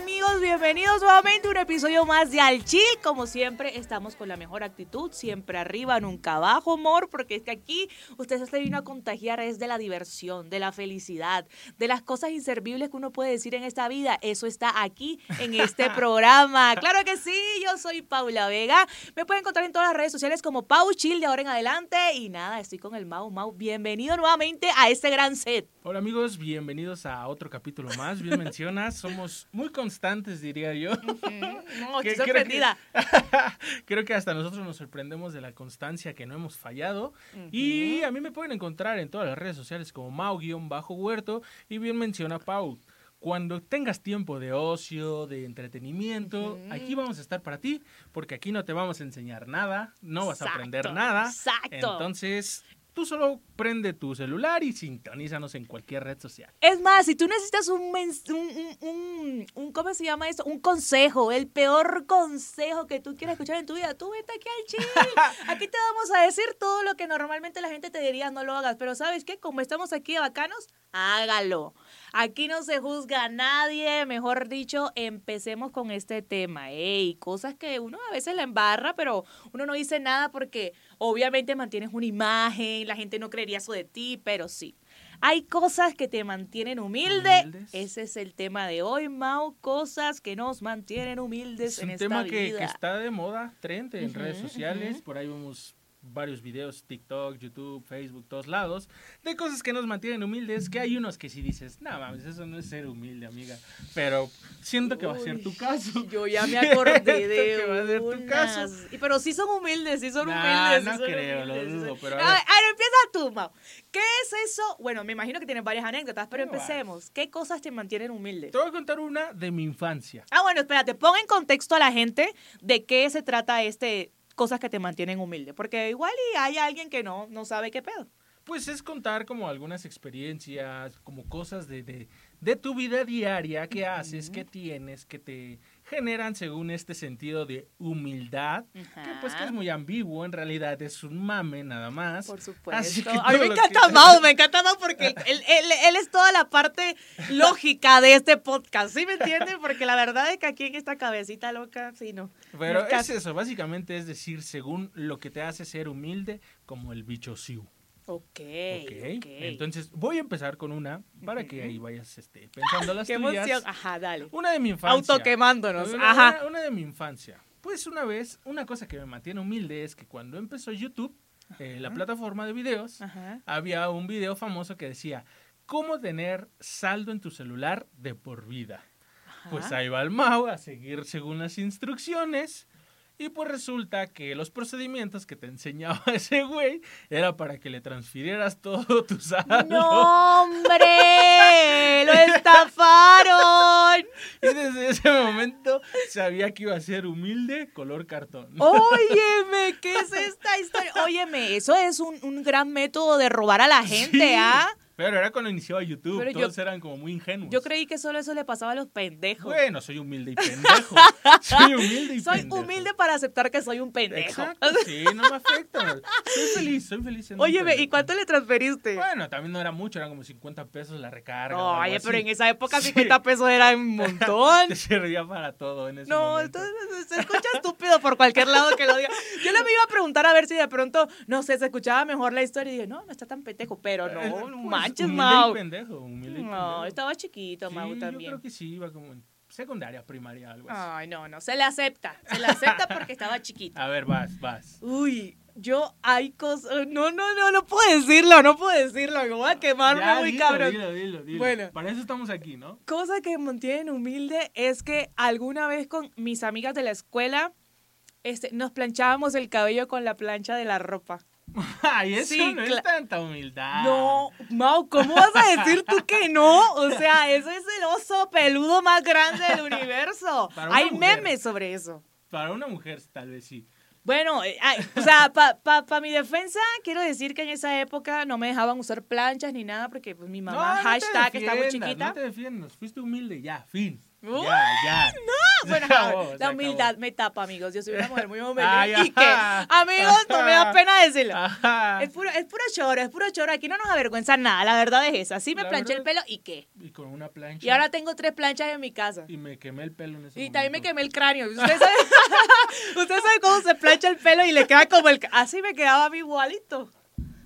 Amigos? Bienvenidos nuevamente a un episodio más de Al Chill. Como siempre, estamos con la mejor actitud, siempre arriba, nunca abajo, amor, porque es que aquí ustedes se vino a contagiar es de la diversión, de la felicidad, de las cosas inservibles que uno puede decir en esta vida. Eso está aquí en este programa. Claro que sí, yo soy Paula Vega. Me pueden encontrar en todas las redes sociales como Pau Chill de ahora en adelante. Y nada, estoy con el Mau Mau. Bienvenido nuevamente a este gran set. Hola amigos, bienvenidos a otro capítulo más. Bien mencionas, somos muy constantes, diría yo. No, Que estoy creo sorprendida. que- creo que hasta nosotros nos sorprendemos de la constancia que no hemos fallado. Y a mí me pueden encontrar en todas las redes sociales como Mau-Huerto. Y bien menciona Pau. Cuando tengas tiempo de ocio, de entretenimiento, aquí vamos a estar para ti, porque aquí no te vamos a enseñar nada, no vas a aprender nada. exacto. Entonces, tú solo prende tu celular y sintonízanos en cualquier red social. Es más, si tú necesitas un, un, un, ¿cómo se llama esto? Un consejo, el peor consejo que tú quieras escuchar en tu vida, tú vete aquí al chill. Aquí te vamos a decir todo lo que normalmente la gente te diría no lo hagas, pero ¿sabes qué? Como estamos aquí de bacanos, hágalo. Aquí no se juzga a nadie, mejor dicho, empecemos con este tema. Ey, cosas que uno a veces la embarra, pero uno no dice nada porque obviamente mantienes una imagen, la gente no creería eso de ti, pero sí. Hay cosas que te mantienen humilde. Humildes. Ese es el tema de hoy, Mau. Cosas que nos mantienen humildes Es en un esta tema que, vida. que está de moda, trend en redes sociales. Por ahí vemos varios videos, TikTok, YouTube, Facebook, todos lados, de cosas que nos mantienen humildes, que hay unos que si dices, no mames, eso no es ser humilde, amiga. Pero siento que va a ser tu caso. Yo ya me acordé que de va a ser tu caso. Y- Pero sí son humildes, sí son Nah, humildes. sí no son creo, lo humildes, sí dudo, pero a ver. ver, a ver, empieza tú, Mau. ¿Qué es eso? Bueno, me imagino que tienes varias anécdotas, pero empecemos. ¿Qué cosas te mantienen humilde? Te voy a contar una de mi infancia. Ah, bueno, espérate, pon en contexto a la gente de qué se trata este cosas que te mantienen humilde, porque igual y hay alguien que no no sabe qué pedo. Pues es contar como algunas experiencias, como cosas de, de, de tu vida diaria que haces, que tienes, que te generan según este sentido de humildad, que pues que es muy ambiguo, en realidad es un mame nada más. Por Así supuesto. que A mí me encanta que- Mau, me encanta Mau porque él, él- él- él es toda la parte lógica de este podcast, ¿sí me entienden? Porque la verdad es que aquí en esta cabecita loca, sí, no. Pero no es eso, básicamente es decir, según lo que te hace ser humilde, como el bicho Siu. Ok, ¿ok? ok. Entonces voy a empezar con una para que ahí vayas este, pensando las Qué tuyas. emoción. Ajá, dale. Una de mi infancia. Autoquemándonos. Una, Ajá. una- una de mi infancia. Pues una vez, una cosa que me mantiene humilde es que cuando empezó YouTube, eh, la plataforma de videos, Ajá. había un video famoso que decía, ¿cómo tener saldo en tu celular de por vida? Pues ahí va el Mau a seguir según las instrucciones. Y pues resulta que los procedimientos que te enseñaba ese güey era para que le transfirieras todo tu saldo. ¡No, hombre! ¡Lo estafaron! Y desde ese momento sabía que iba a ser humilde, color cartón. Óyeme, ¿qué es esta historia? Óyeme, eso es un, un gran método de robar a la gente, Sí, ¿ah? Pero era cuando iniciaba YouTube, Pero yo- todos eran como muy ingenuos. Yo creí que solo eso le pasaba a los pendejos. Bueno, soy humilde y pendejo. soy humilde y soy pendejo. humilde para aceptar que soy un pendejo. Exacto, sí, no me afecta. Soy feliz, soy feliz. Óyeme, ¿y cuánto le transferiste? Bueno, también no era mucho, eran como 50 pesos la recarga. o algo Oye, pero así. en esa época Sí. 50 pesos era un montón. Te servía para todo en ese No, momento. entonces se escucha estúpido por cualquier lado que lo diga. Yo le me iba a preguntar a ver si de pronto, no sé, se escuchaba mejor la historia y dije, no, no está tan pendejo, pero no, pues, manches, humilde Mau. y pendejo, humilde y No, pendejo. estaba chiquito, Sí, Mau Yo también. creo que sí, iba como en secundaria, primaria, algo así. Ay, no, no, se le acepta, se le acepta porque estaba chiquito. A ver, vas, vas. Uy, yo hay cosas, no, no, no, no puedo decirlo, no puedo decirlo, me voy a quemarme Ya, muy dilo, cabrón. Dilo, dilo, dilo. Bueno. Para eso estamos aquí, ¿no? Cosa que me mantiene humilde es que alguna vez con mis amigas de la escuela este, nos planchábamos el cabello con la plancha de la ropa. Ay, eso Sí, no es tanta humildad. No, Mau, ¿cómo vas a decir tú que no? O sea, ese es el oso peludo más grande del universo. Hay mujer. memes sobre eso. Para una mujer tal vez sí. Bueno, eh, ay, o sea, para pa, pa mi defensa, quiero decir que en esa época no me dejaban usar planchas ni nada porque pues, mi mamá, No, no hashtag, muy defiendas, chiquita. No te defiendas, fuiste humilde, ya, fin. Uy, ya, ya. Bueno, acabó, la acabó. humildad me tapa, amigos. Yo soy una mujer muy humilde. Ay, ¿Y qué? ajá. Amigos, no me da pena decirlo. Ajá. Es puro, es puro choro, es puro choro. Aquí no nos avergüenza nada, la verdad es esa. Sí me La planché el pelo y qué. Y con una plancha. Y ahora tengo tres planchas en mi casa. Y me quemé el pelo en ese Y también me quemé el cráneo. Usted sabe, usted sabe cómo se plancha el pelo y le queda como el... Así me quedaba a mí igualito.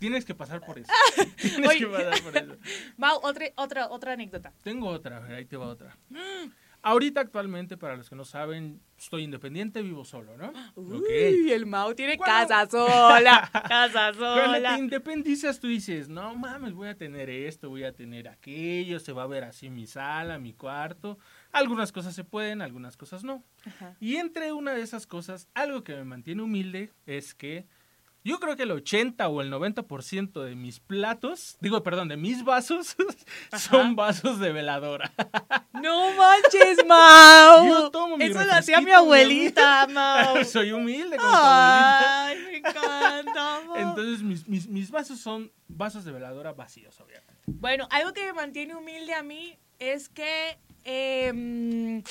Tienes que pasar por eso. Tienes Oye. que pasar por eso. Mau, otra, otra, otra anécdota. Tengo otra, a ver, ahí te va otra. Ahorita actualmente, para los que no saben, estoy independiente, vivo solo, ¿no? Uy, el Mau tiene Cuando- casa sola. Casa Cuando te sola. independizas, tú dices, no mames, voy a tener esto, voy a tener aquello, se va a ver así mi sala, mi cuarto. Algunas cosas se pueden, algunas cosas no. Ajá. Y entre una de esas cosas, algo que me mantiene humilde es que yo creo que el 80 o el 90% de mis platos, digo, perdón, de mis vasos, son vasos de veladora. No manches, Mau. Yo tomo mi Eso lo hacía mi abuelita, Mau. Soy humilde con tu abuelita. Ay, me encanta, Mau. Entonces, mis, mis, mis vasos son vasos de veladora vacíos, obviamente. Bueno, algo que me mantiene humilde a mí es que em,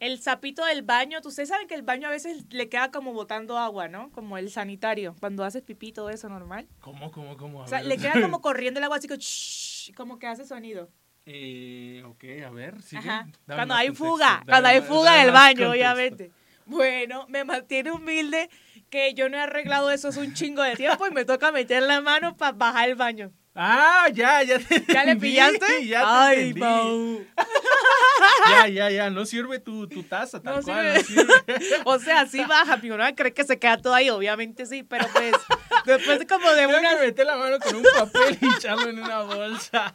el sapito del baño, ustedes saben que el baño a veces le queda como botando agua, ¿no? Como el sanitario, cuando haces pipí, todo eso normal. ¿Cómo, cómo, cómo? A O sea, ver. le queda como corriendo el agua así que, como que hace sonido. Eh, ok, a ver, sigue. Cuando hay contexto, fuga, dame cuando hay fuga dame en el más baño, contexto. obviamente. Bueno, me mantiene humilde que yo no he arreglado eso hace un chingo de tiempo y me toca meter la mano para bajar el baño. Ah, ya, ya te ¿Ya le pillaste? Ya te Ay. Mau. Ya, ya, ya, no sirve tu, tu taza, tal No cual. sirve. no sirve. O sea, sí baja, mi no cree que se queda todo ahí, obviamente sí, pero pues después de como de una... que meter la mano con un papel y echarlo en una bolsa.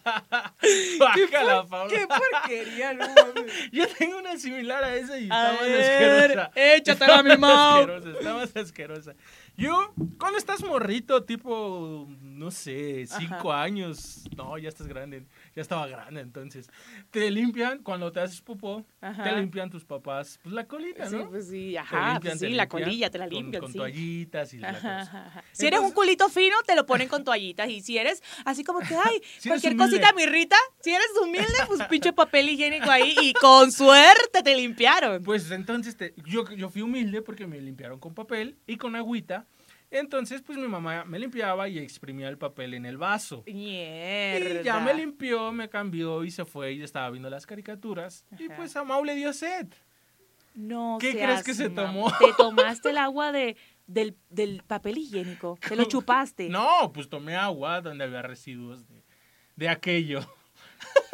Bájala, Paula. ¡Qué porquería, no mames! Yo tengo una similar a esa y A está más asquerosa. échatela, Está mi asquerosa, Está más asquerosa. Yo, cuando estás morrito, tipo, no sé, cinco años, no, ya estás grande, ya estaba grande entonces, te limpian, cuando te haces popó, Ajá. te limpian tus papás, pues la colita, Sí, ¿no? pues sí, ajá, limpian, pues sí, la colilla te la limpian, Con sí. toallitas y la Ajá, cosa. ajá, ajá. Si eres un culito fino, te lo ponen con toallitas. Y si eres así como que, ay, Si cualquier cosita me irrita, si eres humilde, pues pinche papel higiénico ahí. Y con suerte te limpiaron. Pues entonces te- yo, yo fui humilde porque me limpiaron con papel y con agüita. Entonces, pues mi mamá me limpiaba y exprimía el papel en el vaso. Mierda. Y ya me limpió, me cambió y se fue y estaba viendo las caricaturas. Y pues a Mau le dio sed. No ¿Qué seas crees que se tomó? Te tomaste el agua de, del, del papel higiénico. Te lo chupaste. No, pues tomé agua donde había residuos de, de aquello.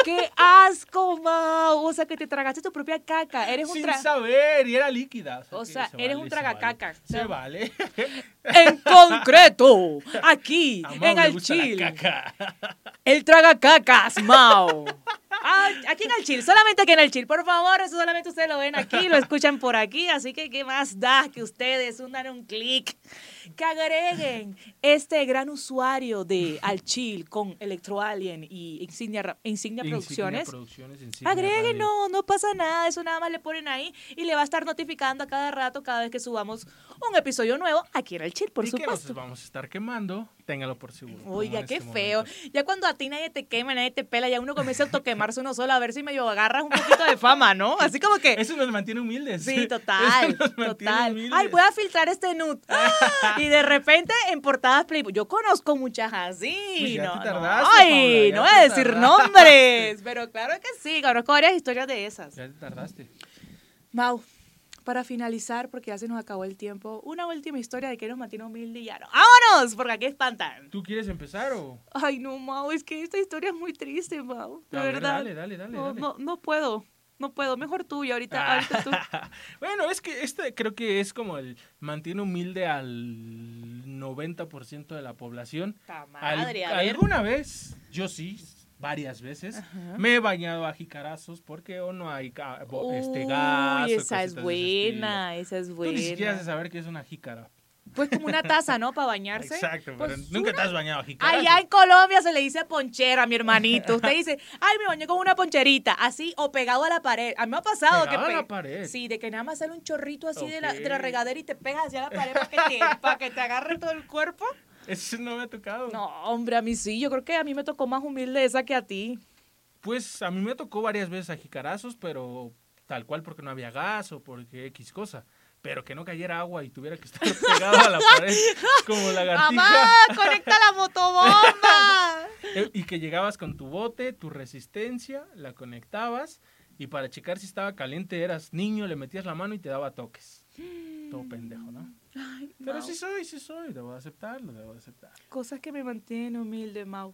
¡Qué asco, Mau! O sea, que te tragaste tu propia caca. Eres un Sin saber, y era líquida. O sea, se eres vale, un tragacaca. Se vale. En concreto, aquí, en le gusta la Alchil. caca. El tragacacas, Mau. Ah, aquí en el chill, solamente aquí en el chill, por favor, eso solamente ustedes lo ven aquí, lo escuchan por aquí, así que qué más da que ustedes hundan un clic, que agreguen este gran usuario de Al Chill con Electro Alien y Insignia, Ra- Insignia Producciones. Producciones, Insignia Agreguen, no, no pasa nada, eso nada más le ponen ahí y le va a estar notificando a cada rato, cada vez que subamos un episodio nuevo aquí en el chill, por y que supuesto. nos vamos a estar quemando, téngalo por seguro. Oiga, qué este feo. momento. Ya cuando a ti nadie te quema, nadie te pela, ya uno comienza a autoquemarse uno solo a ver si medio agarras un poquito de fama, ¿no? Así como que. Eso nos mantiene humildes. Sí, total, Eso nos mantiene total. humildes. Ay, voy a filtrar este nude. ¡Ah! Y de repente en portadas Playboy. Yo conozco muchas así. Pues ya no, te no. tardaste, Ay, ya no voy a decir tardaste. nombres. Pero claro que sí, conozco varias historias de esas. Ya te tardaste. Mau, para finalizar, porque ya se nos acabó el tiempo, una última historia de que nos mantiene humilde y ya no. ¡Vámonos! Porque aquí espantan. ¿Tú quieres empezar o...? Ay, no, Mau, es que esta historia es muy triste, Mau. De ver, verdad. dale, dale, dale, no, dale. no, no puedo. No puedo. Mejor tú y ahorita, ahorita tú. bueno, es que este creo que es como el mantiene humilde al 90% de la población. Ta Al- madre, a ver. alguna vez, yo sí, varias veces, me he bañado a jicarazos porque o no hay bo- este gas. Uy, esa es buena, esa es estilo. Tú ni siquiera buena. saber qué es una jícara. Pues como una taza, ¿no? Para bañarse. Exacto, Pues pero nunca te una- has bañado jicarazo. Allá en Colombia se le dice ponchera, mi hermanito. Usted dice, ay, me bañé con una poncherita, así, o pegado a la pared. A mí me ha pasado que... Pegado a pe- la pared. Sí, de que nada más sale un chorrito así de, la, de la regadera y te pegas hacia la pared para que te, para que te agarre todo el cuerpo. Eso no me ha tocado. No, hombre, a mí sí. Yo creo que a mí me tocó más humilde esa que a ti. Pues a mí me tocó varias veces a jicarazos, pero tal cual porque no había gas o porque X cosa. Pero que no cayera agua y tuviera que estar pegado a la pared como lagartija. ¡Mamá, conecta la motobomba! Eh, Y que llegabas con tu bote, tu resistencia, la conectabas y para checar si estaba caliente eras niño, le metías la mano y te daba toques. Todo pendejo, ¿no? Ay, Pero Mau. sí soy, sí soy, debo de aceptarlo, debo de aceptar. Cosas que me mantienen humilde, Mau.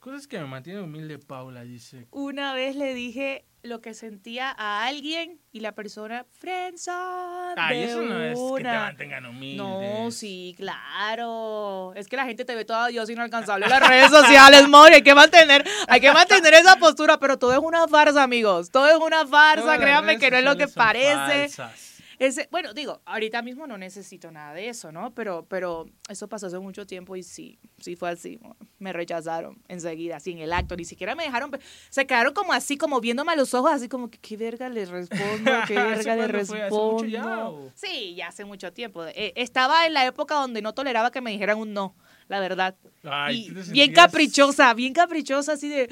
Cosas que me mantienen humilde, Paula, dice. Una vez le dije lo que sentía a alguien y la persona friendzone Ay, de eso no es que te una. mantengan humildes. No, sí, claro. Es que la gente te ve toda Dios inalcanzable en las redes sociales, Mori. Hay que mantener, hay que mantener esa postura, pero todo es una farsa, amigos. Todo es una farsa, Todas las créanme redes que no es lo que sociales son parece. falsas. Ese, bueno, digo, ahorita mismo no necesito nada de eso, ¿no? Pero, pero eso pasó hace mucho tiempo y sí, sí fue así. Me rechazaron enseguida, así en el acto. Ni siquiera me dejaron. Se quedaron como así, como viéndome a los ojos, así como que, ¿qué verga les respondo? ¿Qué ¿Eso verga fue? ¿Hace respondo? mucho ya, o? Sí, ya hace mucho tiempo. Eh, estaba en la época donde no toleraba que me dijeran un no, la verdad. Ay, y bien caprichosa, bien caprichosa, así de,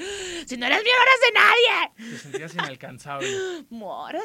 si no eres mío, no eres de nadie. Te sentías inalcanzable.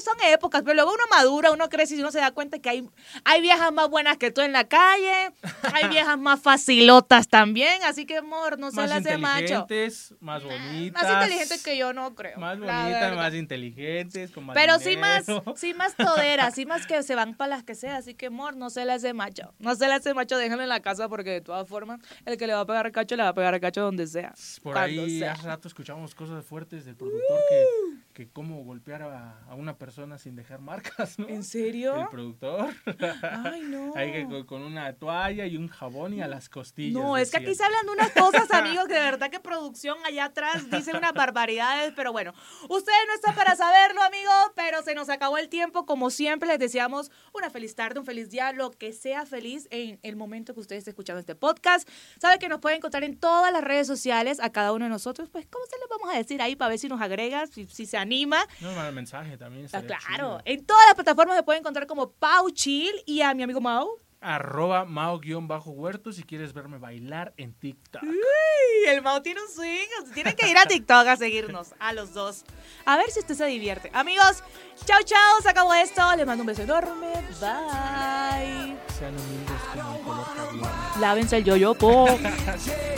Son épocas, pero luego uno madura, uno crece y uno se da cuenta que hay, hay viejas más buenas que tú en la calle, hay viejas más facilotas también, así que amor, no se más las de macho. inteligentes, más bonitas. Más inteligentes que yo no creo. Más bonitas, más inteligentes, con más Pero sí más, sí más toderas, sí más que se van para las que sea, así que amor, no se las de macho. No se las de macho, déjenlo en la casa porque de todas formas, el que le va a pegar cacho, le va a pegar cacho donde sea. Por ahí sea. hace rato escuchamos cosas fuertes del productor que, que cómo golpear a, a una persona sin dejar marcas, ¿no? ¿En serio? El productor. Ay, no. Ahí que con, con una toalla y un jabón y a las costillas. No, es que aquí se hablan de unas cosas, amigos, que verdad que producción allá atrás dice unas barbaridades, pero bueno, ustedes no están para saberlo, amigos, pero se nos acabó el tiempo. Como siempre, les deseamos una feliz tarde, un feliz día, lo que sea feliz en el momento que ustedes estén escuchando este podcast. Sabe que nos pueden encontrar en todas las redes sociales, a cada uno de nosotros, pues, ¿cómo se les vamos a decir ahí para ver si nos agrega, si, si se anima? No, el mensaje también. Ah, claro, chido. en todas las plataformas se pueden encontrar como Pau Chill y a mi amigo Mau. Arroba Mao-Huerto si quieres verme bailar en TikTok. Uy, el Mau tiene un swing. Tienen que ir a TikTok a seguirnos, a los dos. A ver si usted se divierte. Amigos, chao, chao. Se acabó esto. Les mando un beso enorme. Bye. Sean humildes como el color. Lávense el yoyopo.